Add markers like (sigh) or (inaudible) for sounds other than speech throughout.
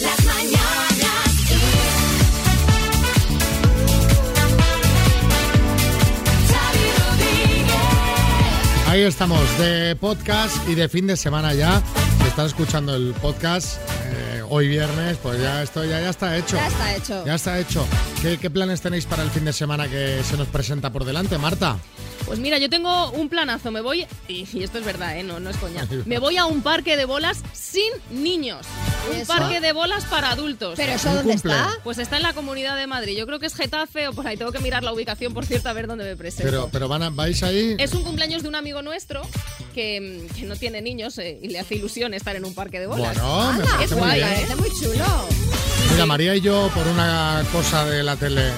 Las mañanas. Ahí estamos, de podcast y de fin de semana ya. Estás escuchando el podcast hoy viernes, pues ya esto ya, ya está hecho. Ya está hecho. Ya está hecho. ¿Qué, qué planes tenéis para el fin de semana que se nos presenta por delante, Marta? Pues mira, yo tengo un planazo. Me voy, y, y esto es verdad, ¿eh? no, no es coña. Me voy a un parque de bolas sin niños. Un Eso. parque de bolas para adultos. ¿Pero eso dónde cumple. está? Pues está en la Comunidad de Madrid. Yo creo que es Getafe o por ahí. Tengo que mirar la ubicación, por cierto, a ver dónde me presento. Pero, pero van a- vais ahí. Es un cumpleaños de un amigo nuestro que, que no tiene niños eh, y le hace ilusión estar en un parque de bolas. Bueno, me es muy guay, bien. ¿Eh? Está muy chulo. Mira, María y yo, por una cosa de la tele,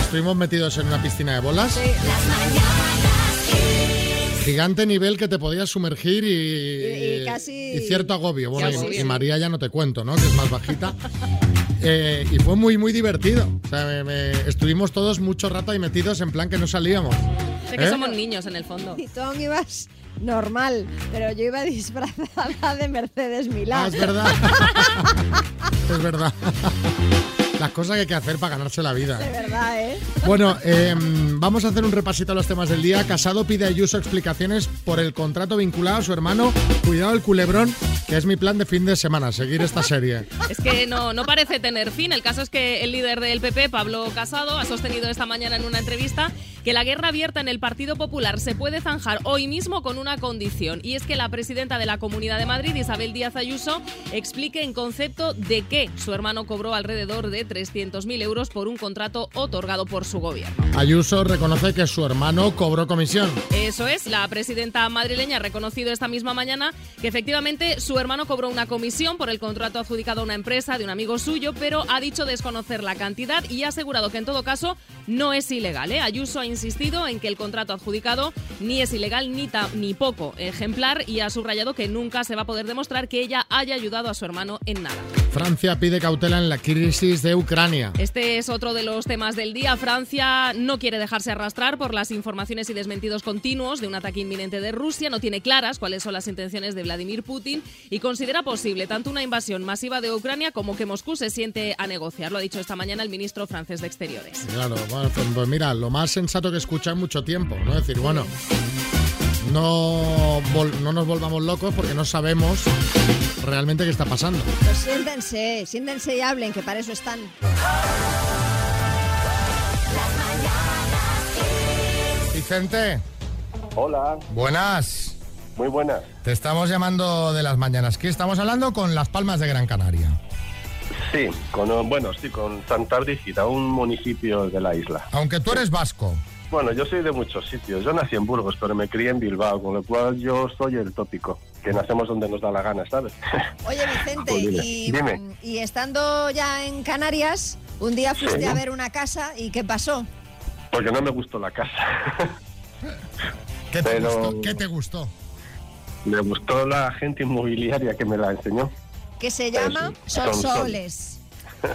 estuvimos metidos en una piscina de bolas. Las mañanas Kiss. Gigante nivel que te podías sumergir y, Y- y casi- y cierto agobio. Bueno, y- María ya no te cuento, ¿no? Que es más bajita. (laughs) Eh, y fue muy, muy divertido. O sea, me- me- estuvimos todos mucho rato ahí metidos en plan que no salíamos. Sé que ¿Eh? somos niños en el fondo. Y tú aún ibas normal, pero yo iba (laughs) disfrazada de Mercedes Ah, Milán. es verdad. (laughs) es verdad. Las cosas que hay que hacer para ganarse la vida. De verdad, ¿eh? Bueno, eh, vamos a hacer un repasito a los temas del día. Casado pide a Ayuso explicaciones por el contrato vinculado a su hermano. Cuidado el culebrón, que es mi plan de fin de semana, seguir esta serie. Es que no, no parece tener fin. El caso es que el líder del PP, Pablo Casado, ha sostenido esta mañana en una entrevista que la guerra abierta en el Partido Popular se puede zanjar hoy mismo con una condición. Y es que la presidenta de la Comunidad de Madrid, Isabel Díaz Ayuso, explique en concepto de qué su hermano cobró alrededor de 300.000 euros por un contrato otorgado por su gobierno. Ayuso reconoce que su hermano cobró comisión. Eso es, la presidenta madrileña ha reconocido esta misma mañana que efectivamente su hermano cobró una comisión por el contrato adjudicado a una empresa de un amigo suyo, pero ha dicho desconocer la cantidad y ha asegurado que en todo caso no es ilegal. ¿eh? Ayuso ha insistido en que el contrato adjudicado ni es ilegal ni, ta- ni poco ejemplar y ha subrayado que nunca se va a poder demostrar que ella haya ayudado a su hermano en nada. Francia pide cautela en la crisis de Ucrania. Este es otro de los temas del día. Francia no quiere dejarse arrastrar por las informaciones y desmentidos continuos de un ataque inminente de Rusia. No tiene claras cuáles son las intenciones de Vladimir Putin y considera posible tanto una invasión masiva de Ucrania como que Moscú se siente a negociar. Lo ha dicho esta mañana el ministro francés de Exteriores. Claro, bueno, pues, pues mira, lo más sensato que escuchar mucho tiempo, ¿no? Es decir, bueno, no, no nos volvamos locos porque no sabemos realmente qué está pasando. Pues siéntense, siéntense y hablen, que para eso están. Vicente, Hola, buenas. muy buenas. Te estamos llamando de las mañanas. ¿Qué estamos hablando con Las Palmas de Gran Canaria? Sí, con, bueno, sí, con Santa Brígida, un municipio de la isla. Aunque tú eres vasco. Bueno, yo soy de muchos sitios. Yo nací en Burgos, pero me crié en Bilbao, con lo cual yo soy el tópico, que nacemos donde nos da la gana, ¿sabes? (laughs) Oye, Vicente, Jolines, y, dime. y estando ya en Canarias, un día fuiste Sí. a ver una casa y ¿qué pasó? Porque no me gustó la casa. ¿Qué te Pero- gustó? ¿Qué te gustó? me gustó la agente inmobiliaria que me la enseñó. Que se llama sí, Sonsoles.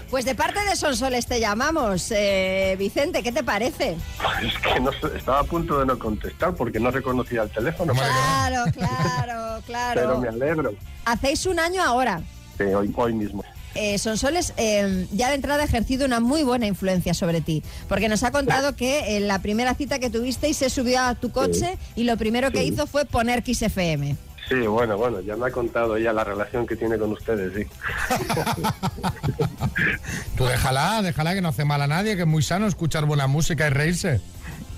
Pues de parte de Sonsoles te llamamos. Eh, Vicente, ¿qué te parece? Es que no estaba a punto de no contestar porque no reconocía el teléfono. Claro, claro, Pero me claro. alegro. Hacéis un año ahora. Sí, hoy, hoy mismo. Eh, Sonsoles eh, ya de entrada ha ejercido una muy buena influencia sobre ti, porque nos ha contado que en la primera cita que tuvisteis se subió a tu coche y lo primero que Sí. hizo fue poner Kiss FM. Sí, bueno, bueno, ya me ha contado ella la relación que tiene con ustedes, sí. (laughs) Tú déjala, déjala que no hace mal a nadie, que es muy sano escuchar buena música y reírse.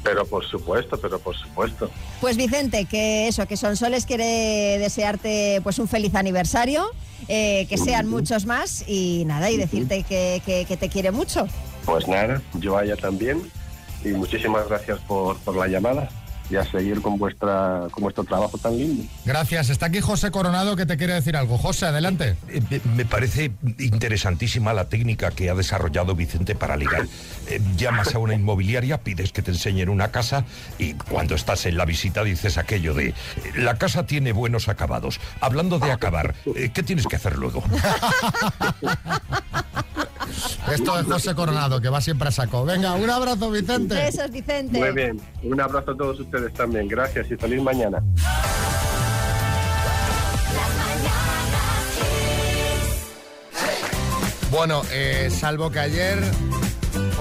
Pero por supuesto, pero por supuesto. Pues Vicente, que eso, que Sonsoles quiere desearte pues un feliz aniversario, eh, que sean muchos más y nada, y decirte que, que- que te quiere mucho. Pues nada, yo a ella también. Y muchísimas gracias por, por la llamada y a seguir con vuestra con vuestro trabajo tan lindo. Gracias. Está aquí José Coronado que te quiere decir algo. José, adelante. Eh, me- Me parece interesantísima la técnica que ha desarrollado Vicente para ligar. Eh, llamas a una inmobiliaria, pides que te enseñen una casa y cuando estás en la visita dices aquello de la casa tiene buenos acabados. Hablando de acabar, eh, ¿qué tienes que hacer luego? (laughs) Esto es José Coronado, que va siempre a saco. Venga, un abrazo, Vicente. Besos, Vicente. Muy bien. Un abrazo a todos ustedes también. Gracias y feliz mañana. Bueno, eh, salvo que ayer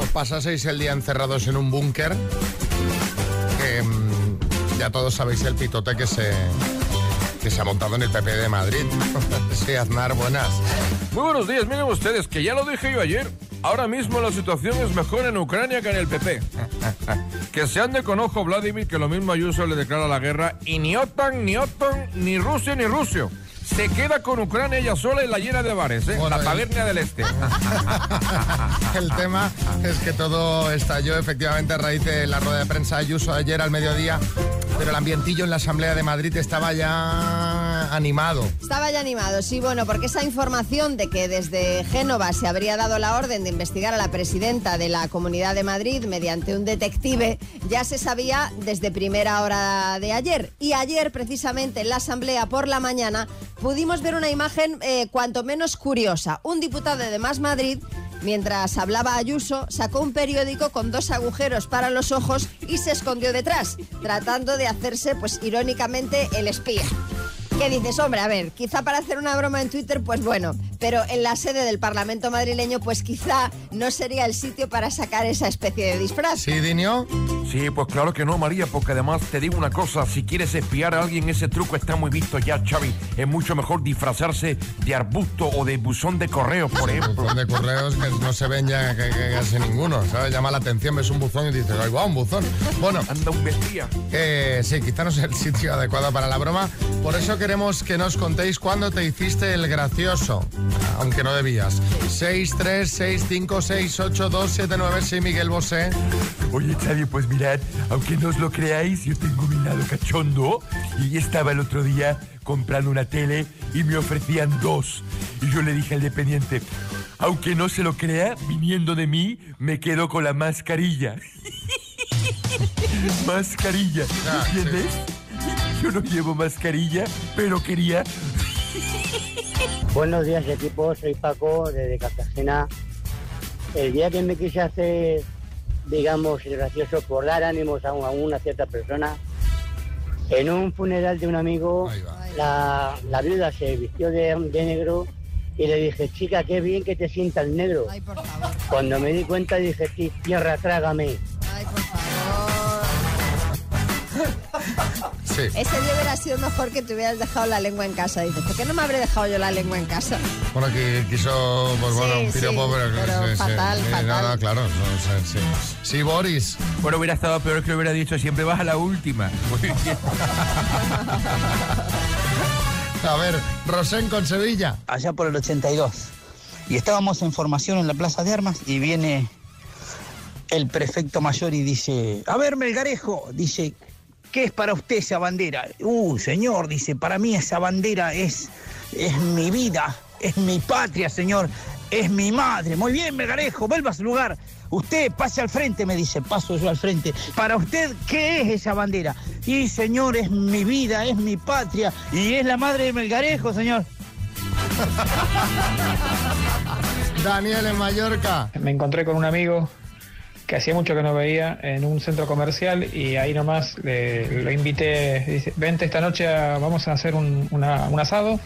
os pasaseis el día encerrados en un búnker, mm, ya todos sabéis el pitote que se, se ha montado en el PP de Madrid. (laughs) sí, Aznar, buenas. Muy buenos días, miren ustedes, que ya lo dije yo ayer. Ahora mismo la situación es mejor en Ucrania que en el PP. (laughs) que se ande con ojo Vladimir, que lo mismo Ayuso le declara la guerra, y ni OTAN, ni OTAN, ni Rusia, ni Rusio. Se queda con Ucrania ella sola y la llena de bares, ¿eh? Bueno, la el- taberna del Este. (laughs) El tema es que todo estalló efectivamente a raíz de la rueda de prensa de Ayuso ayer al mediodía, pero el ambientillo en la Asamblea de Madrid estaba ya animado. Estaba ya animado, sí, bueno, porque esa información de que desde Génova se habría dado la orden de investigar a la presidenta de la Comunidad de Madrid mediante un detective ya se sabía desde primera hora de ayer. Y ayer, precisamente, en la Asamblea por la mañana, pudimos ver una imagen eh, cuanto menos curiosa. Un diputado de Más Madrid Mientras hablaba Ayuso, sacó un periódico con dos agujeros para los ojos y se escondió detrás, tratando de hacerse, pues irónicamente, el espía. ¿Qué dices? Hombre, a ver, quizá para hacer una broma en Twitter, pues bueno, pero en la sede del Parlamento madrileño, pues quizá no sería el sitio para sacar esa especie de disfraz. ¿Sí, Dinio? Sí, pues claro que no, María, porque además te digo una cosa, si quieres espiar a alguien, ese truco está muy visto ya, Xavi. Es mucho mejor disfrazarse de arbusto o de buzón de correo, por Un ejemplo. buzón de correos que no se ven ya que, que casi ninguno, ¿sabes? Llama la atención, ves un buzón y dices, ¡ay, guau, un buzón! Bueno, Anda un vestía. Eh, sí, quizá no sea el sitio (laughs) adecuado para la broma. Por eso queremos que nos contéis cuándo te hiciste el gracioso, aunque no debías. 636568279, sí, Miguel Bosé. Oye, Xavi, pues mirad, aunque no os lo creáis, yo tengo mi lado cachondo y estaba el otro día comprando una tele y me ofrecían dos. Y yo le dije al dependiente, aunque no se lo crea, viniendo de mí, me quedo con la mascarilla. (laughs) (laughs) mascarilla, Ah, sí. Yo no llevo mascarilla, pero quería Buenos días equipo, soy Paco desde Cartagena. El día que me quise hacer, digamos, el gracioso por dar ánimos a, un- a una cierta persona, en un funeral de un amigo, la, la viuda se vistió de, de negro y le dije, chica, qué bien que te sienta el negro. Ay, por favor. Cuando me di cuenta dije, "Sí, tierra, trágame. Ay, por favor. (laughs) Sí. Ese día hubiera sido mejor que te hubieras dejado la lengua en casa. Dices, ¿por qué no me habré dejado yo la lengua en casa? Bueno, que quiso, pues bueno, Sí, un piropo, sí, pero, pero sí, sí. fatal, Sí, fatal. Claro, no, sí, sí. Sí, Boris. Bueno, hubiera estado peor que hubiera dicho, siempre vas a la última. Muy bien. A ver, Rosén con Sevilla. allá por el 82. Y estábamos en formación en la Plaza de Armas y viene el prefecto mayor y dice, a ver, Melgarejo, dice, ¿qué es para usted esa bandera? Uh, señor, dice, para mí esa bandera es, es mi vida, es mi patria, señor, es mi madre. Muy bien, Melgarejo, vuelva a su lugar. Usted pase al frente, me dice, paso yo al frente. Para usted, ¿qué es esa bandera? Y, señor, es mi vida, es mi patria y es la madre de Melgarejo, señor. (laughs) Daniel en Mallorca. Me encontré con un amigo que hacía mucho que no veía en un centro comercial y ahí nomás le- lo invité, dice, vente esta noche, a- vamos a hacer un, una- un asado,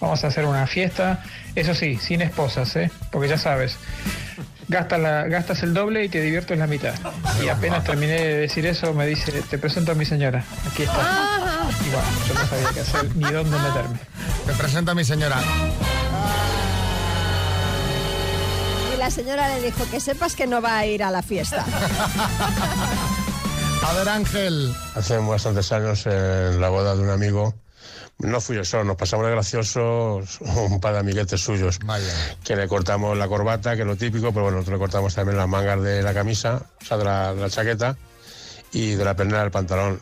vamos a hacer una fiesta, eso sí, sin esposas, ¿eh? porque ya sabes, gastas, la, gastas el doble y te diviertes la mitad. Y apenas terminé de decir eso, me dice, te presento a mi señora, aquí está. Y bueno, yo no sabía qué hacer ni dónde meterme. Te presento a mi señora. Y la señora le dijo que sepas que no va a ir a la fiesta. A ver, Ángel. Hace bastantes años en la boda de un amigo, no fui yo solo, nos pasamos de graciosos un par de amiguetes suyos. Vaya. Que le cortamos la corbata, que es lo típico, pero bueno, nosotros le cortamos también las mangas de la camisa, o sea, de la, de la chaqueta y de la pernera del pantalón.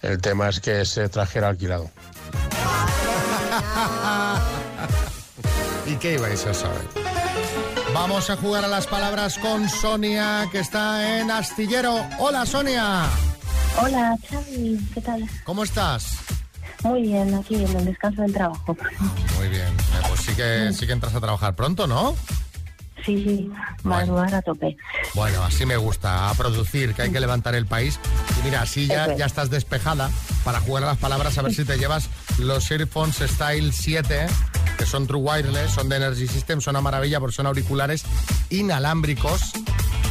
El tema es que ese traje era alquilado. (laughs) ¿Y qué ibais a saber? Vamos a jugar a las palabras con Sonia, que está en Astillero. Hola, Sonia. Hola, Xavi, ¿qué tal? ¿Cómo estás? Muy bien, aquí en el descanso del trabajo. Muy bien. Eh, pues sí que, sí que entras a trabajar pronto, ¿no? Sí, sí, madrugar a tope. Bueno, así me gusta, a producir, que hay que levantar el país. Y mira, así ya, ya estás despejada para jugar a las palabras, a ver si te llevas los Earphones Style 7 que son True Wireless, son de Energy System, son una maravilla porque son auriculares inalámbricos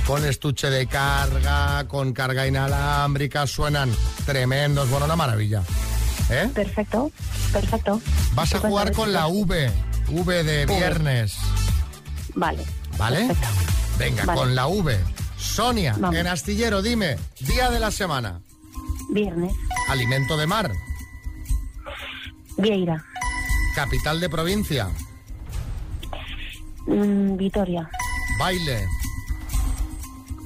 con estuche de carga, con carga inalámbrica, suenan tremendos, bueno, una maravilla. ¿Eh? Perfecto, perfecto. Vas a jugar con la V, V de viernes, Vale. ¿vale? Perfecto. Venga, Vale. con la V. Sonia, Vamos. en Astillero, dime, día de la semana, Viernes. alimento de mar, Vieira. Capital de provincia, Mm, Vitoria. baile,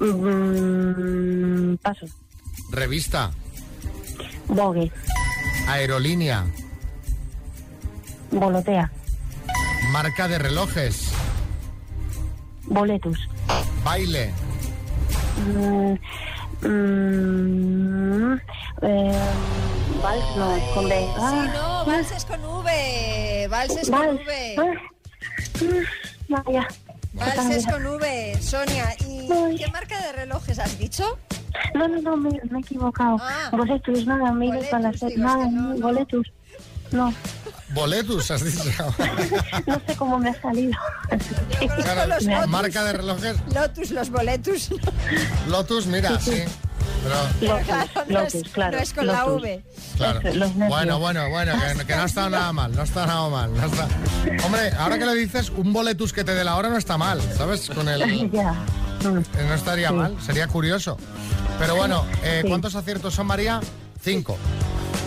Mm, paso. revista, Vogue. aerolínea, Volotea. marca de relojes, Boletus. baile, Mm, mm, eh, vals no, con B. Sí, Ah, no, valses con V. Valses con. V. Ah, mm, Vaya. Valses con V, Sonia. ¿Y qué marca de relojes has dicho? No, no, no, me, me he equivocado. Ah. Boletus, nada, me Boletus, para es Nada, no, no. boletus. No, boletus, has dicho. (laughs) no sé cómo me ha salido. Claro, los Me- Lotus. marca de relojes, Lotus, los boletus. Lotus, mira, sí. Pero, Claro, no es, claro. no es con la. V. claro. Bueno, bueno, bueno, que, que no ha estado nada mal, no ha estado nada mal. no está- Hombre, ahora que lo dices, un boletus que te dé la hora no está mal, ¿sabes? Con el... (laughs) Ya. Eh, No estaría Sí. mal, sería curioso. Pero bueno, eh, Sí. ¿cuántos aciertos son, María? Cinco.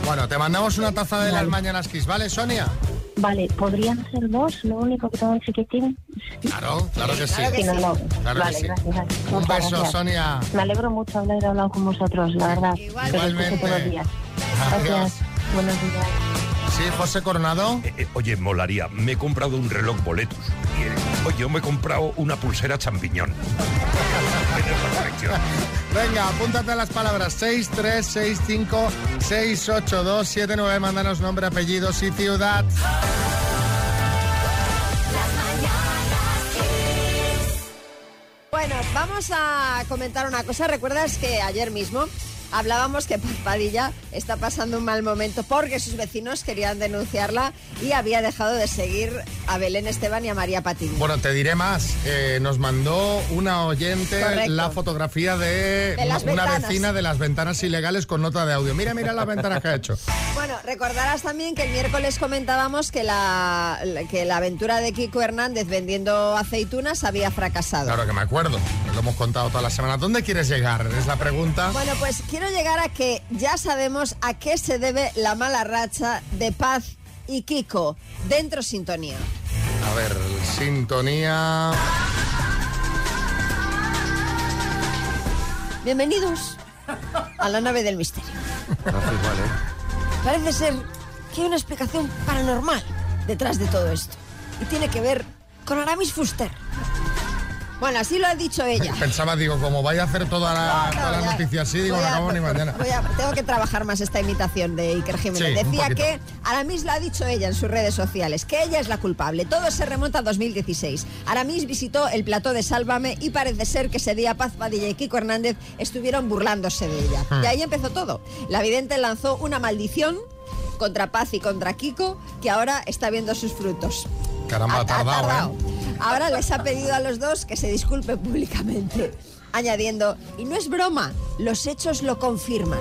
Bueno, te mandamos una taza de las mañanas Kiss, ¿vale, Sonia? Vale, podrían ser dos, lo único que tengo un chiquitín. Claro, claro que sí. Claro que Sí, no, no. Claro que vale, sí. gracias, gracias. Un beso, gracias. Sonia. Me alegro mucho haber hablado con vosotros, la verdad. Igualmente. todos los días. Gracias. Buenos días. Sí, José Coronado. Eh, eh, oye, molaría, me he comprado un reloj boletus. Y, eh, oye, yo me he comprado una pulsera champiñón. (laughs) Venga, apúntate a las palabras 636568279. Mándanos nombre, apellidos y ciudad. Bueno, vamos a comentar una cosa. ¿Recuerdas que ayer mismo hablábamos que Paz Padilla está pasando un mal momento porque sus vecinos querían denunciarla y había dejado de seguir a Belén Esteban y a María Patiño? Bueno, te diré más. Eh, nos mandó una oyente Correcto. la fotografía de, De una vecina de las ventanas ilegales con nota de audio. Mira, mira las ventanas que ha hecho. Bueno, recordarás también que el miércoles comentábamos que la, que la aventura de Kiko Hernández vendiendo aceitunas había fracasado. Claro que me acuerdo. Lo hemos contado toda la semana. ¿Dónde quieres llegar? Es la pregunta. Bueno, pues quiero llegar a que ya sabemos a qué se debe la mala racha de Paz y Kiko. Dentro sintonía. A ver, sintonía. Bienvenidos a la nave del misterio. Parece ser que hay una explicación paranormal detrás de todo esto. Y tiene que ver con Aramis Fuster. Bueno, así lo ha dicho ella. (laughs) Pensaba, digo, como vaya a hacer toda la, No, no, toda la ya. noticia así, digo, no acabo ni mañana. voy a- tengo que trabajar más esta imitación de Iker Jiménez. Sí, Decía que Aramis lo ha dicho ella en sus redes sociales, que ella es la culpable. Todo se remonta a 2016. Aramis visitó el plató de Sálvame y parece ser que ese día Paz Padilla y Kiko Hernández estuvieron burlándose de ella. Hmm. Y ahí empezó todo. La vidente lanzó una maldición contra Paz y contra Kiko que ahora está viendo sus frutos. Caramba, ha tardado, ¿eh? Ahora les ha pedido a los dos que se disculpen públicamente, añadiendo, y no es broma, los hechos lo confirman.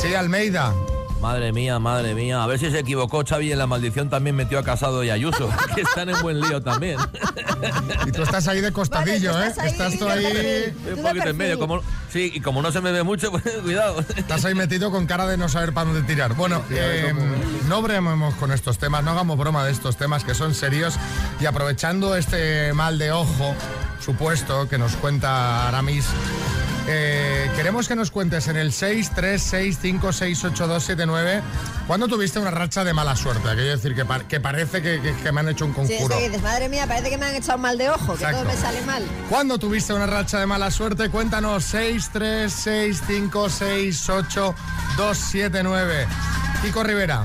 Sí, Almeida. Madre mía, madre mía. A ver si se equivocó Xavi en la maldición también metió a Casado y Ayuso, (laughs) que están en buen lío también. (laughs) Y tú estás ahí de costadillo, Vale, ¿eh? estás ahí Estás tú ahí... Tú Un poquito en medio. Como, sí, y como no se me ve mucho, (laughs) pues cuidado. Estás ahí metido con cara de no saber para dónde tirar. Bueno, eh, no bromemos con estos temas, no hagamos broma de estos temas que son serios y aprovechando este mal de ojo supuesto que nos cuenta Aramis, eh, queremos que nos cuentes en el 636568279 cuándo tuviste una racha de mala suerte. Quiero decir que, pa- que parece que, que- que me han hecho un conjuro. que dices, madre mía, parece que me han echado mal de ojo, que Exacto. todo me sale mal. ¿Cuándo tuviste una racha de mala suerte? Cuéntanos 636568279. Kiko Rivera.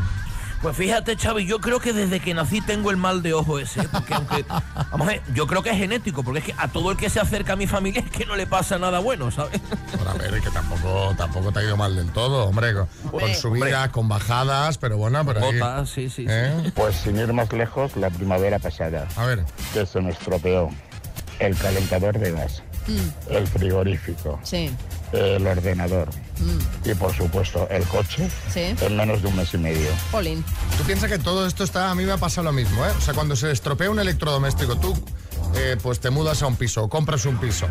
Pues fíjate, Xavi, yo creo que desde que nací tengo el mal de ojo ese. ¿eh? Porque aunque, (laughs) vamos a ver, yo creo que es genético, porque es que a todo el que se acerca a mi familia es que no le pasa nada bueno, ¿sabes? Pero a ver, que tampoco, tampoco te ha ido mal del todo, hombre. Con, con Hombre. subidas, con bajadas, pero bueno, pero ahí- Botas, sí, sí, sí. ¿Eh? Pues sin ir más lejos, la primavera pasada. A ver. Que se me estropeó. El calentador de gas, el frigorífico, Sí. el ordenador y por supuesto el coche Sí. en menos de un mes y medio. Jolín. Tú piensas que todo esto está, a mí me ha pasado lo mismo, ¿eh? O sea, cuando se estropea un electrodoméstico, tú eh, pues te mudas a un piso, compras un piso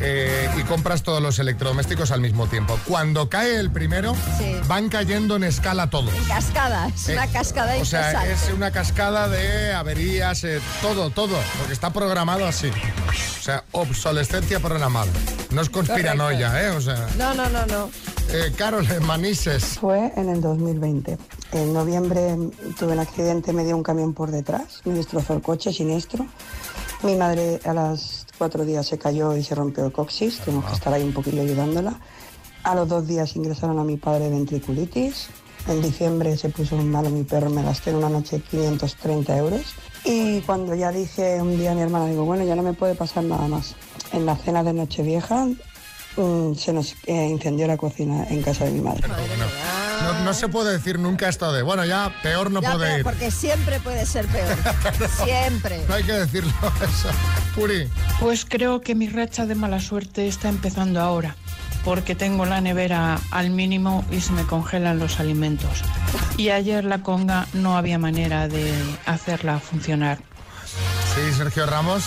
eh, y compras todos los electrodomésticos al mismo tiempo. Cuando cae el primero, Sí. van cayendo en escala todos. Cascada, es una Eh, cascada O sea, es una cascada de averías, eh, todo, todo, porque está programado así. O sea, obsolescencia programada. No es conspiranoia, ¿eh? O sea, No, no, no, no. eh, Carol en Manises. Fue en el 2020. En noviembre tuve un accidente, me dio un camión por detrás, me destrozó el coche siniestro. Mi madre a los cuatro días se cayó y se rompió el coxis, tuvimos que estar ahí un poquillo ayudándola. A los dos días ingresaron a mi padre ventriculitis. En diciembre se puso un malo mi perro, me gasté en una noche 530 euros. Y cuando ya dije un día a mi hermana, digo, bueno, ya no me puede pasar nada más. En la cena de Nochevieja mm, se nos eh, incendió la cocina en casa de mi madre. No, no se puede decir nunca esto de, bueno, ya peor no Ya, puede ir. porque siempre puede ser peor. (laughs) Siempre. No hay que decirlo (laughs) eso. Puri. Pues creo que mi racha de mala suerte está empezando ahora, porque tengo la nevera al mínimo y se me congelan los alimentos. Y ayer la conga no había manera de hacerla funcionar. Sí, Sergio Ramos.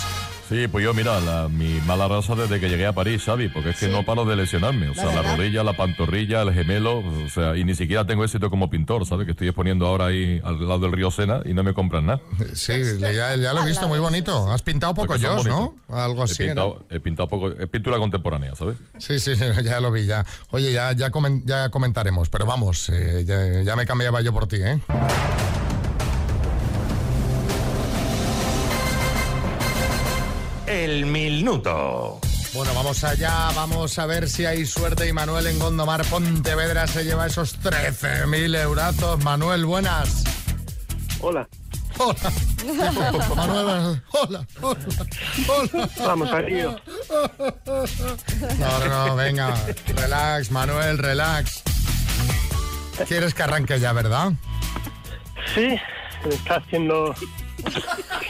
Sí, pues yo, mira, la- mi mala raza desde que llegué a París, ¿sabes? Porque es que no paro de lesionarme. O sea, la rodilla, la pantorrilla, el gemelo, o sea, y ni siquiera tengo éxito como pintor, ¿sabes? Que estoy exponiendo ahora ahí al lado del río Sena y no me compran nada. Sí, ya, ya lo he visto, muy bonito. Has pintado poco yo, ¿no? Algo así. He ¿no? pintado, he pintado poco, es pintura contemporánea, ¿sabes? Sí, sí, sí, (laughs) ya lo vi, ya. Oye, ya, ya, comen- ya comentaremos, pero vamos, eh, ya, ya me cambiaba yo por ti, ¿eh? El minuto. Bueno, vamos allá, vamos a ver si hay suerte y Manuel en Gondomar Pontevedra se lleva esos 13.000 eurazos. Manuel, buenas. Hola. Hola. (laughs) Manuel, buenas. hola, hola, hola. Vamos, lío. No, no, no, venga, relax, Manuel, relax. ¿Quieres que arranque ya, verdad? Sí, está haciendo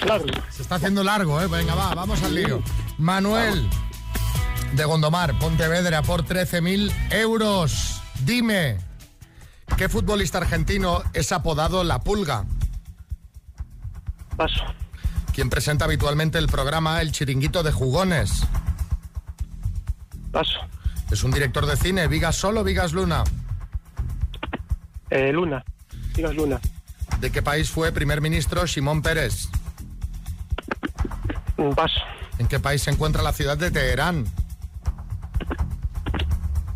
largo. Se está haciendo largo, ¿eh? Venga, va, vamos al lío. Manuel, de Gondomar, Pontevedra, por 13.000 euros. Dime, ¿qué futbolista argentino es apodado La Pulga? Paso. ¿Quién presenta habitualmente el programa El Chiringuito de Jugones? Paso. ¿Es un director de cine? ¿Vigas Solo, Vigas Luna? Eh, Luna. Digas Luna. ¿De qué país fue primer ministro Simón Pérez? Paso. ¿En qué país se encuentra la ciudad de Teherán?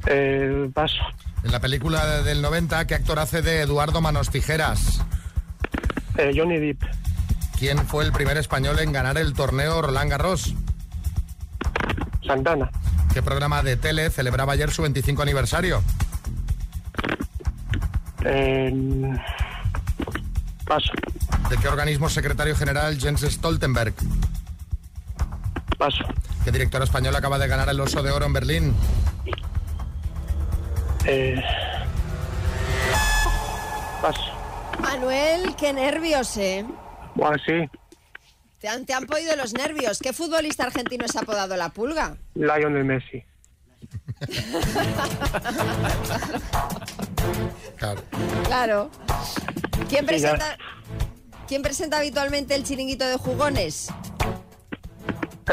Eh, paso. En la película del 90, ¿qué actor hace de Eduardo Manos Tijeras? Eh, Johnny Depp. ¿Quién fue el primer español en ganar el torneo Roland Garros? Santana. ¿Qué programa de tele celebraba ayer su 25 aniversario? Eh, paso. ¿De qué organismo secretario general Jens Stoltenberg? Paso. ¿Qué director español acaba de ganar el Oso de Oro en Berlín? Eh, paso. Manuel, qué nervios, ¿eh? Bueno, sí. Te han, te han podido los nervios. ¿Qué futbolista argentino es apodado La Pulga? Lionel Messi. (laughs) Claro. Claro. ¿Quién presenta, ¿Quién presenta habitualmente el chiringuito de jugones?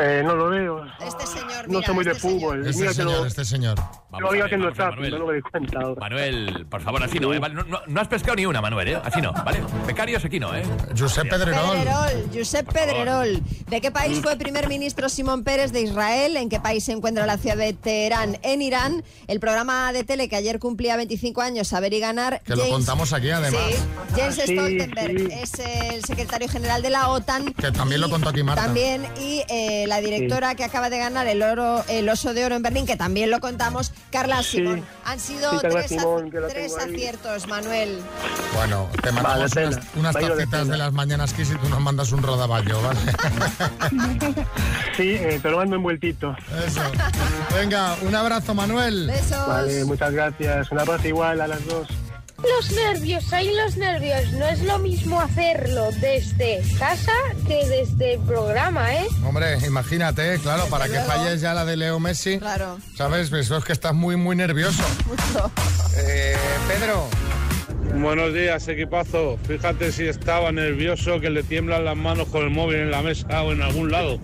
Eh, no lo veo. Este señor, No soy muy de este señor. fútbol. Este Mira que señor, lo, este señor. lo iba haciendo no me di cuenta ahora. Manuel, por favor, así no, ¿eh? Vale, no, no- no has pescado ni una, Manuel, ¿eh? Así no, ¿vale? Becarios aquí no, ¿eh? Josep Pedrerol. Pedrerol, Josep Pedrerol. ¿De qué país fue primer ministro Simón Pérez de Israel? ¿En qué país se encuentra la ciudad de Teherán? En Irán. El programa de tele que ayer cumplía 25 años, Saber y Ganar. Que lo contamos aquí, además. Sí, Jens Sí, Stoltenberg sí. es el secretario general de la OTAN. Que también lo contó aquí Marta. También, y eh, la directora que acaba de ganar el oro, el oso de oro en Berlín, que también lo contamos, Carla Sí. Simón. Han sido Sí, tres, Simón, que tres aciertos, Manuel. Bueno, te mandamos Vale, unas, Bailo de las mañanas Kiss y tú nos mandas un rodaballo, ¿vale? (laughs) Sí, eh, te lo mando envueltito. Eso. Venga, un abrazo, Manuel. Besos. Vale, muchas gracias. Un abrazo igual a las dos. Los nervios, hay los nervios. No es lo mismo hacerlo desde casa que desde el programa, ¿eh? Hombre, imagínate, claro, para que falles ya la de Leo Messi. Claro. ¿Sabes? Eso es que estás muy, muy nervioso. (laughs) Eh, Pedro. Buenos días, equipazo. Fíjate si estaba nervioso que le tiemblan las manos con el móvil en la mesa o en algún lado.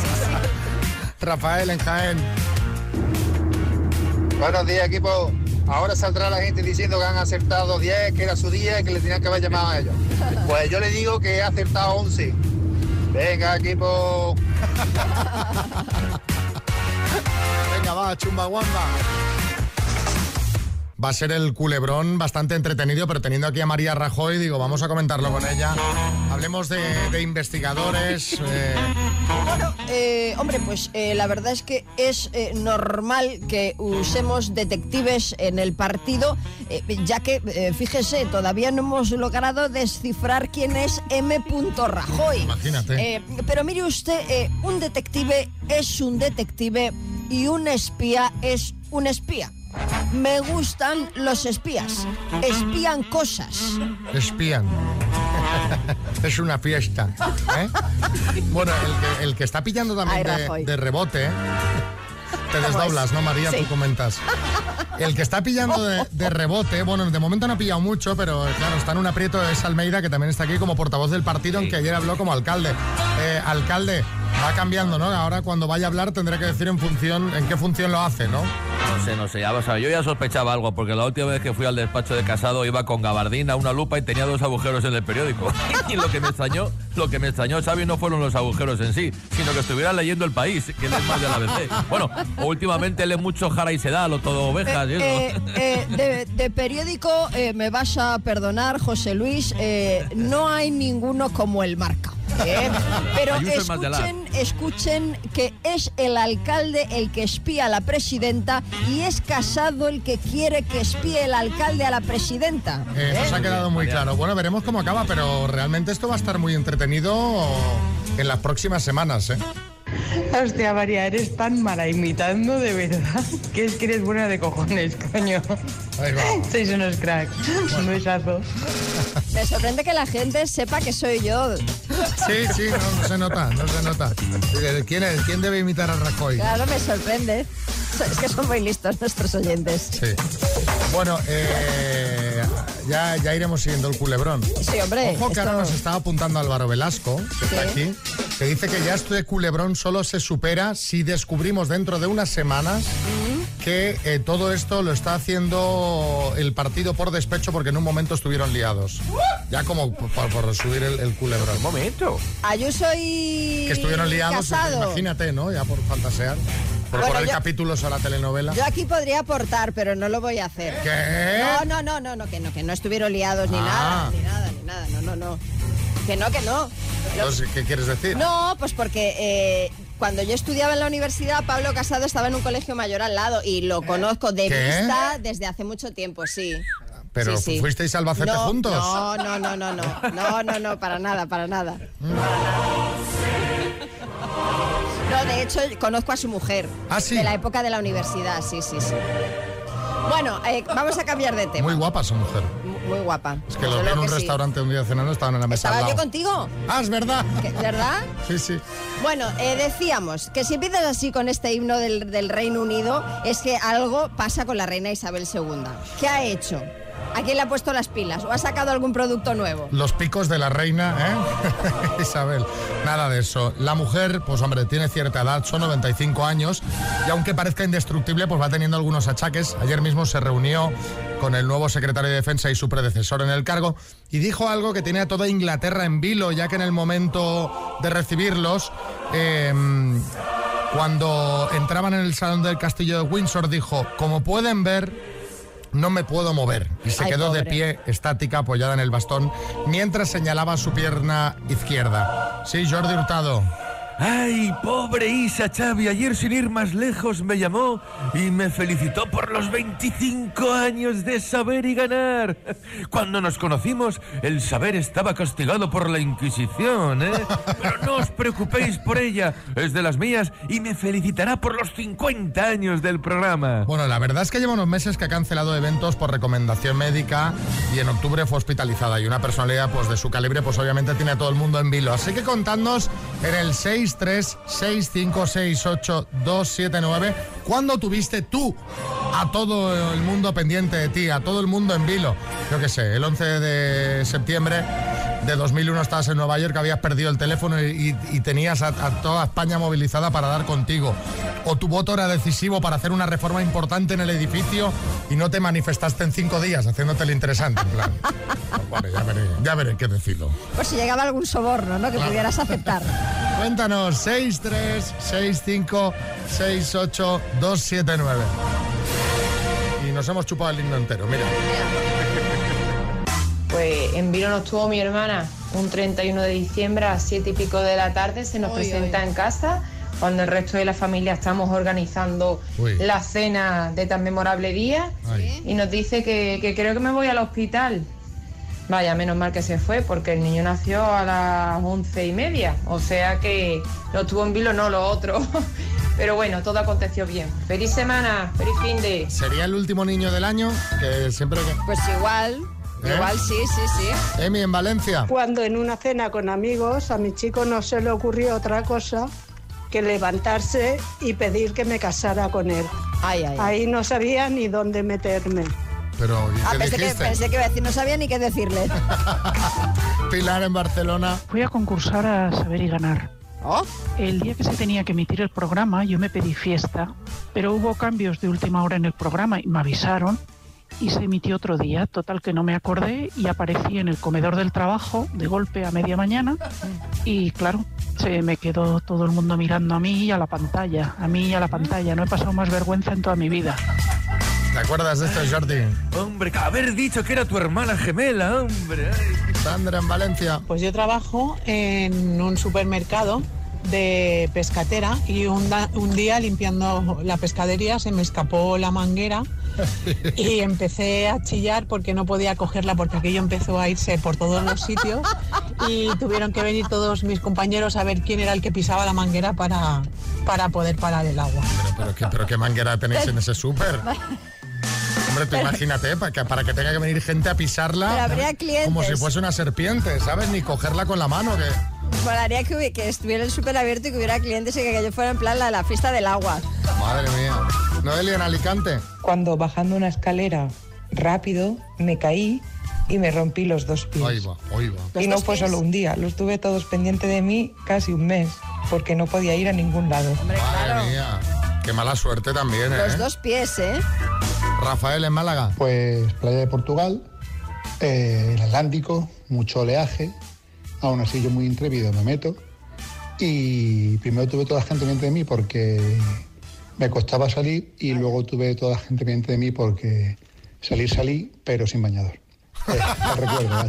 (laughs) Rafael en Jaén. Buenos días, equipo. Ahora saldrá la gente diciendo que han acertado 10, que era su día y que le tenían que haber llamado a ellos. Pues yo le digo que he acertado 11. Venga, equipo. (laughs) Venga, va, chumbaguamba. Va a ser el culebrón bastante entretenido, pero teniendo aquí a María Rajoy, digo, vamos a comentarlo con ella. Hablemos de, de investigadores. eh, Bueno, eh, hombre, pues eh, la verdad es que es eh, normal que usemos detectives en el partido, ya que, fíjese, todavía no hemos logrado descifrar quién es M. Rajoy. Imagínate. Pero mire usted, un detective es un detective y un espía es un espía. Me gustan los espías. Espían cosas. espían. (laughs) es una fiesta. ¿eh? Bueno, el que, el que está pillando también Ay, de, rebote. Te ¿Cómo desdoblas, es? ¿no, María? Sí. Tú comentas. El que está pillando de, de rebote, bueno, de momento no ha pillado mucho, pero claro, está en un aprieto es Almeida, que también está aquí como portavoz del partido, aunque ayer habló como alcalde. Eh, alcalde, va cambiando, ¿no? Ahora cuando vaya a hablar tendrá que decir en función, en qué función lo hace, ¿no? No sé, no sé, ya vas a ver. Yo ya sospechaba algo, porque la última vez que fui al despacho de casado iba con gabardina, una lupa y tenía dos agujeros en el periódico. (laughs) y lo que me extrañó, lo que me extrañó, Xavi, no fueron los agujeros en sí, sino que estuviera leyendo el país, que él es más de la ABC. Bueno, últimamente lee mucho Jara y Sedal o todo ovejas y eso. Eh, eh, de, de periódico, eh, me vas a perdonar, José Luis, eh, no hay ninguno como el marca. ¿Eh? Pero escuchen, escuchen que es el alcalde el que espía a la presidenta y es Casado el que quiere que espíe el alcalde a la presidenta. Eh. Eso ha quedado muy claro. Bueno, veremos cómo acaba, pero realmente esto va a estar muy entretenido en las próximas semanas, ¿eh? Hostia, María, eres tan mala imitando de verdad que es que eres buena de cojones, coño. Sois unos cracks. Un besazo. Me sorprende que la gente sepa que soy yo. Sí, sí, no, no se nota, no se nota. Eh, ¿Quién, es? ¿Quién debe imitar a Rajoy? Claro, me sorprende. Es que son muy listos nuestros oyentes. Sí. Bueno, eh, ya, ya iremos siguiendo el culebrón. Sí, hombre, Ojo que ahora esto- nos está apuntando Álvaro Velasco, que está Sí. aquí, que dice que ya este culebrón solo se supera si descubrimos dentro de unas semanas que eh, todo esto lo está haciendo el partido por despecho porque en un momento estuvieron liados. Ya como por, por subir el, el culebrón. Un momento. Ayuso y Que estuvieron liados, Casado. imagínate, ¿no? Ya por fantasear. Por Bueno, poner yo- capítulos a la telenovela. Yo aquí podría aportar, pero no lo voy a hacer. ¿Qué? No, no, no, no, no, que no, que no estuvieron liados ni Ah. nada, ni nada, ni nada, no, no, no. Que no, que no. Entonces, ¿qué quieres decir? No, pues porque eh, cuando yo estudiaba en la universidad, Pablo Casado estaba en un colegio mayor al lado y lo conozco de ¿Qué? vista desde hace mucho tiempo, sí. Pero Sí, sí. fuisteis Albacete No, juntos. No, no, no, no, no, no, no, no, para nada, para nada. No, de hecho, conozco a su mujer. ¿Ah, sí? De la época de la universidad, sí, sí, sí. Bueno, eh, vamos a cambiar de tema. Muy guapa su mujer. Muy guapa. Es que lo vi en un sí. restaurante un día cenando, estaban en la mesa al ¿Estaba yo contigo? Ah, es verdad. ¿Qué- ¿Verdad? (laughs) Sí, sí. Bueno, eh, decíamos que si empiezas así con este himno del, del Reino Unido, es que algo pasa con la reina Isabel II. ¿Qué ha hecho? ¿A quién le ha puesto las pilas? ¿O ha sacado algún producto nuevo? Los picos de la reina, ¿eh? (laughs) Isabel. Nada de eso. La mujer, pues hombre, tiene cierta edad, son 95 años, y aunque parezca indestructible, pues va teniendo algunos achaques. Ayer mismo se reunió con el nuevo secretario de Defensa y su predecesor en el cargo, y dijo algo que tiene a toda Inglaterra en vilo, ya que en el momento de recibirlos, eh, cuando entraban en el salón del castillo de Windsor, dijo, como pueden ver, no me puedo mover. Y se Ay, quedó de pie, estática, apoyada en el bastón, mientras señalaba su pierna izquierda. Sí, Jordi Hurtado. Ay, pobre Isa Xavi, ayer sin ir más lejos me llamó y me felicitó por los 25 años de saber y ganar. Cuando nos conocimos, el saber estaba castigado por la Inquisición, ¿eh? Pero no os preocupéis por ella, es de las mías y me felicitará por los 50 años del programa. Bueno, la verdad es que lleva unos meses que ha cancelado eventos por recomendación médica y en octubre fue hospitalizada y una personalidad pues de su calibre pues obviamente tiene a todo el mundo en vilo. Así que contadnos en el 636568279 cuándo tuviste tú a todo el mundo pendiente de ti, a todo el mundo en vilo. Yo qué sé, el 11 de septiembre de 2001 estabas en Nueva York, habías perdido el teléfono y, tenías a, a toda España movilizada para dar contigo. O tu voto era decisivo para hacer una reforma importante en el edificio y no te manifestaste en cinco días haciéndote el interesante. En plan, (laughs) vale, ya veré, ya veré qué decido. Por si llegaba algún soborno, ¿no? Que Claro. pudieras aceptar. (laughs) Cuéntanos, 636568279. Y nos hemos chupado el himno entero, mira. Pues en Vilo nos tuvo mi hermana un 31 de diciembre a las 7 y pico de la tarde, se nos presenta en casa, cuando el resto de la familia estamos organizando Uy. la cena de tan memorable día Ay. y nos dice que, que creo que me voy al hospital. Vaya, menos mal que se fue porque el niño nació a las once y media, o sea que lo tuvo en Vilo, no lo otro. (laughs) Pero bueno, todo aconteció bien. Feliz semana, feliz fin de... ¿Sería el último niño del año? Que siempre que... Pues igual, ¿Eh? igual sí, sí, sí. Emi, en Valencia. Cuando en una cena con amigos a mi chico no se le ocurrió otra cosa que levantarse y pedir que me casara con él. Ay, ay. Ahí no sabía ni dónde meterme. Pero, ¿y Ah, qué pensé, que, pensé que iba a decir, no sabía ni qué decirle. (laughs) Pilar en Barcelona. Fui a concursar a Saber y Ganar. Oh. El día que se tenía que emitir el programa yo me pedí fiesta, pero hubo cambios de última hora en el programa y me avisaron y se emitió otro día. Total que no me acordé y aparecí en el comedor del trabajo de golpe a media mañana y claro, se me quedó todo el mundo mirando a mí y a la pantalla, a mí y a la pantalla. No he pasado más vergüenza en toda mi vida. ¿Te acuerdas de esto, Jordi? Hombre, haber dicho que era tu hermana gemela, hombre. ay. Sandra en Valencia. Pues yo trabajo en un supermercado de pescatera y un, da- un día limpiando la pescadería se me escapó la manguera (laughs) y empecé a chillar porque no podía cogerla porque aquello empezó a irse por todos los sitios y tuvieron que venir todos mis compañeros a ver quién era el que pisaba la manguera para, para poder parar el agua. Pero qué, pero qué manguera tenéis en ese súper. Hombre, tú imagínate, para que, para que tenga que venir gente a pisarla. Pero habría clientes. Como si fuese una serpiente, ¿sabes? Ni cogerla con la mano. Que... Molaría que, que estuviera el súper abierto y que hubiera clientes y que aquello fuera en plan la, la fiesta del agua. Madre mía. Noelia en Alicante. Cuando bajando una escalera rápido me caí y me rompí los dos pies. Ahí va, ahí va. Y no fue solo un día, los tuve todos pendientes de mí casi un mes, porque no podía ir a ningún lado. Madre mía. Qué mala suerte también, ¿eh? Los dos pies, ¿eh? Rafael en Málaga. Pues playa de Portugal, eh, el Atlántico, mucho oleaje. Aún así yo muy intrépido me meto. Y primero tuve toda la gente pendiente de mí porque me costaba salir y luego tuve toda la gente pendiente de mí porque salir salí, pero sin bañador. Eh, recuerdo. (laughs)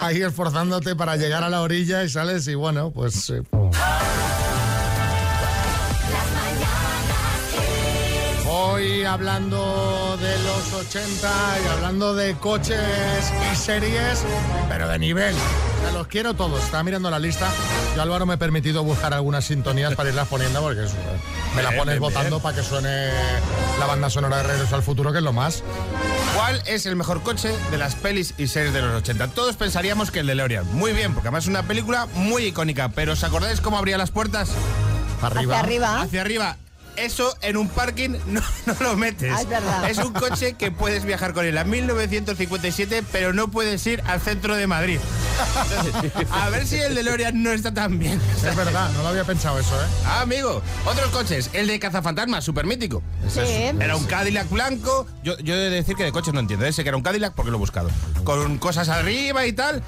Ahí esforzándote para llegar a la orilla y sales y bueno, pues... eh, hablando de los 80 y hablando de coches y series, pero de nivel. Los quiero todos. Estaba mirando la lista. Yo, Álvaro, me he permitido buscar algunas sintonías para irlas poniendo porque es- me la Bien, pones bien, votando bien. para que suene la banda sonora de Regreso al Futuro, que es lo más. ¿Cuál es el mejor coche de las pelis y series de los 80? Todos pensaríamos que el de DeLorean. Muy bien, porque además es una película muy icónica. Pero ¿os acordáis cómo abría las puertas? Arriba. Hacia arriba. Hacia arriba. Eso en un parking (laughs) no, no lo metes. Ah, es verdad. Es un coche que puedes viajar con él a 1957, pero no puedes ir al centro de Madrid. Entonces, (laughs) a ver si el DeLorean no está tan bien. Es verdad, no lo había pensado eso, ¿eh? Ah, amigo. Otros coches. El de cazafantasmas, súper mítico. Sí. Era un Cadillac blanco. Yo, yo he de decir que de coches no entiendo. Ese que era un Cadillac porque lo he buscado. Con cosas arriba y tal.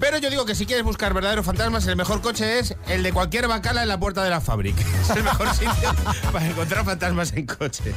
Pero yo digo que si quieres buscar verdaderos fantasmas, el mejor coche es el de cualquier bacala en la puerta de la fábrica. (laughs) Es el mejor (laughs) sitio para encontrar fantasmas en coche.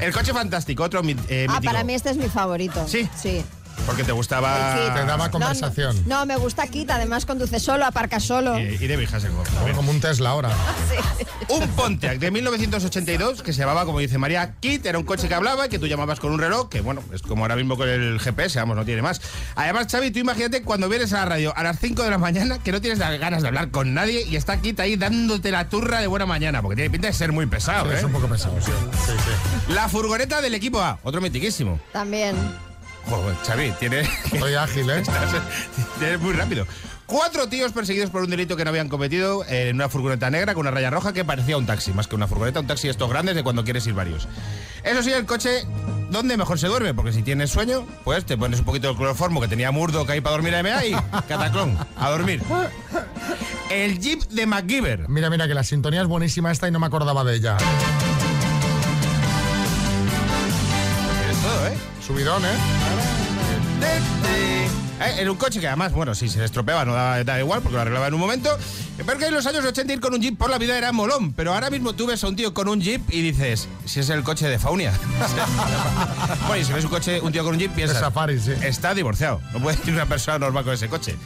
El coche fantástico, otro mi- eh, Ah, mítico. para mí este es mi favorito. Sí. Sí. Porque te gustaba... Kit. Te daba No, conversación. No, me gusta Kit, además conduce solo, aparca solo. Y, y de viejas en Como un Tesla ahora. (laughs) Un Pontiac de 1982 que se llamaba, como dice María, Kit, era un coche que hablaba y que tú llamabas con un reloj, que bueno, es como ahora mismo con el GPS, vamos, no tiene más. Además, Xavi, tú imagínate cuando vienes a la radio a las 5 de la mañana que no tienes las ganas de hablar con nadie y está Kit ahí dándote la turra de buena mañana, porque tiene pinta de ser muy pesado, Sí, ¿eh? Es un poco pesado, sí. Sí, sí. La furgoneta del equipo A, otro mitiquísimo. También. Joder, Xavi, tiene... Soy ágil, ¿eh? (laughs) Tienes muy rápido. Cuatro tíos perseguidos por un delito que no habían cometido en una furgoneta negra con una raya roja que parecía un taxi, más que una furgoneta, un taxi estos grandes de cuando quieres ir varios. Eso sí, el coche, ¿dónde mejor se duerme? Porque si tienes sueño, pues te pones un poquito de cloroformo que tenía Murdo que ahí para dormir a MA y (laughs) cataclón, a dormir. El Jeep de MacGyver. Mira, mira, que la sintonía es buenísima esta y no me acordaba de ella. Es todo, ¿eh? Subidón, ¿eh? Eh, Era un coche que además, bueno, si se le estropeaba no daba, daba igual porque lo arreglaba en un momento. Pero que en los años 80 ir con un Jeep por la vida era molón. Pero ahora mismo tú ves a un tío con un Jeep y dices, si es el coche de Faunia. (laughs) bueno, y si ves un coche, un tío con un Jeep, piensas, Safari, sí. está divorciado. No puede ir una persona normal con ese coche.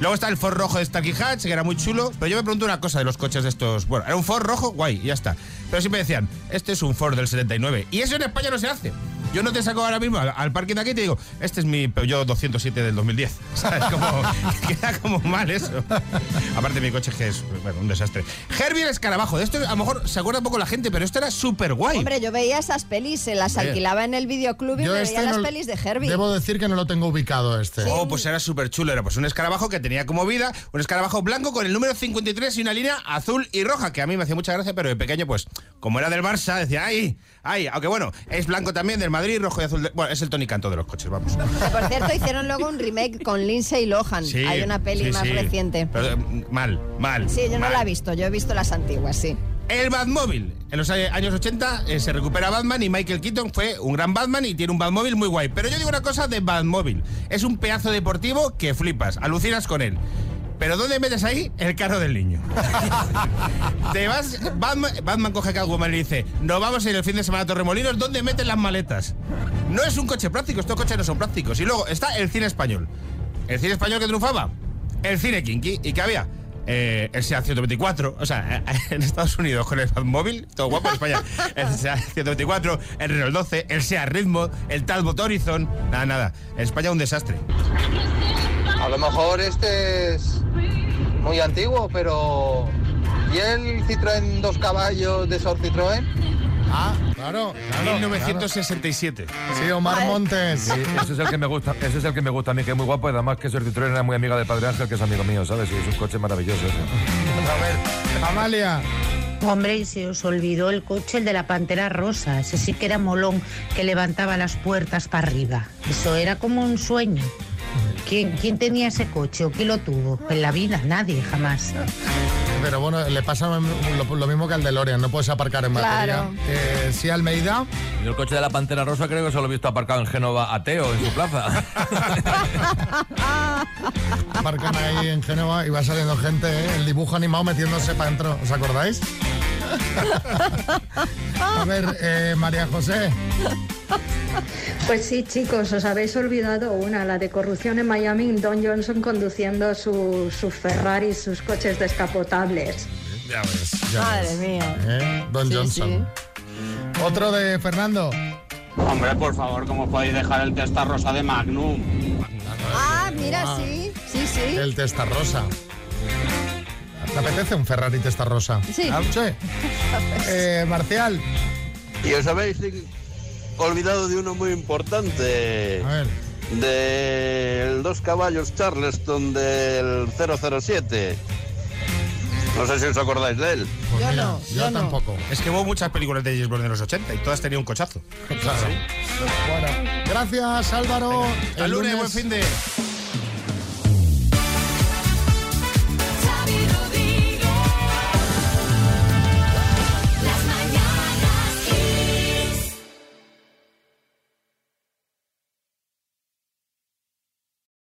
Luego está el Ford rojo de Starkey Hatch, que era muy chulo. Pero yo me pregunto una cosa de los coches de estos. Bueno, era un Ford rojo, guay, y ya está. Pero siempre decían, este es un Ford del 79. Y eso en España no se hace. Yo no te saco ahora mismo al, al parking de aquí y te digo, este es mi Peugeot 207 del 2010. (laughs) ¿Sabes? Como, (laughs) queda como mal eso. Aparte, mi coche que es bueno, un desastre. Herbie el escarabajo. De esto a lo mejor se acuerda poco la gente, pero esto era súper guay. Hombre, yo veía esas pelis, se las alquilaba en el videoclub y Yo me este veía las pelis de Herbie. Debo decir que no lo tengo ubicado este. Oh, pues era súper chulo. Era pues un escarabajo que tenía como vida un escarabajo blanco con el número 53 y una línea azul y roja, que a mí me hacía mucha gracia, pero de pequeño, pues, como era del Barça, decía, ¡ay! ¡ay! Aunque bueno, es blanco también del Madrid, rojo y azul. de- Bueno, es el Tony Canto de los coches, vamos. Que, por cierto, hicieron luego un remake con Lindsay Lohan. Sí, Hay una peli sí, más sí. reciente. Pero, eh, mal, mal. Sí, yo no la he visto, yo he visto las antiguas, sí. El Batmóvil. En los años 80 eh, se recupera Batman y Michael Keaton fue un gran Batman y tiene un Batmóvil muy guay. Pero yo digo una cosa de Batmóvil. Es un pedazo deportivo que flipas, alucinas con él. Pero ¿dónde metes ahí el carro del niño? Te vas, Batman, Batman coge a Catwoman y dice, nos vamos a ir el fin de semana a Torremolinos, ¿dónde meten las maletas? No es un coche práctico, estos coches no son prácticos. Y luego está el cine español. ¿El cine español que triunfaba? El cine kinky. ¿Y qué había? Eh, el SEAT 124, o sea, (laughs) en Estados Unidos con el móvil, todo guapo en España. El SEAT 124, el Renault 12, el SEAT Ritmo, el Talbot Horizon, nada, nada. En España un desastre. A lo mejor este es muy antiguo, pero ¿y el Citroën dos caballos de Sor Citroën? Ah, claro. 1967. Sí, Omar Montes. Sí, ese es el que me gusta, ese es el que me gusta a mí, que es muy guapo, y además que Sor Citroën era muy amiga de Padre Ángel, que es amigo mío, ¿sabes? Y es un coche maravilloso. ese. A ver, Amalia. Hombre, y se os olvidó el coche, el de la Pantera Rosa. Ese sí que era molón, que levantaba las puertas para arriba. Eso era como un sueño. ¿Quién, ¿Quién tenía ese coche o quién lo tuvo? En la vida, nadie, jamás. Pero bueno, le pasa lo, mismo que al DeLorean, no puedes aparcar en batería. Claro. Eh, sí, Almeida. Yo el coche de la Pantera Rosa creo que solo he visto aparcado en Génova Ateo, en su plaza. (laughs) Aparcan ahí en Génova y va saliendo gente, ¿eh? el dibujo animado metiéndose para adentro. ¿Os acordáis? (laughs) A ver, eh, María José. Pues sí, chicos, os habéis olvidado una, la de corrupción en Miami, Don Johnson conduciendo su- sus Ferraris, sus coches descapotables. Ya ves. ya Madre ves. mía. ¿Eh? Don Sí, Johnson. Otro de Fernando. Hombre, por favor, ¿cómo podéis dejar el testa rosa de Magnum? Ah, mira, Ah. sí, sí, sí. El testa rosa. ¿Te apetece un Ferrari testa rosa? Sí. Sí. (laughs) Eh, Marcial. Y os habéis olvidado de uno muy importante. A ver. Del dos caballos Charleston del 007. No sé si os acordáis de él. Pues Yo mira, no, yo, yo no. tampoco. Es que hubo muchas películas de James Bond en los 80 y todas tenían un cochazo. (laughs) Claro. Bueno, gracias Álvaro. Al lunes, buen fin de...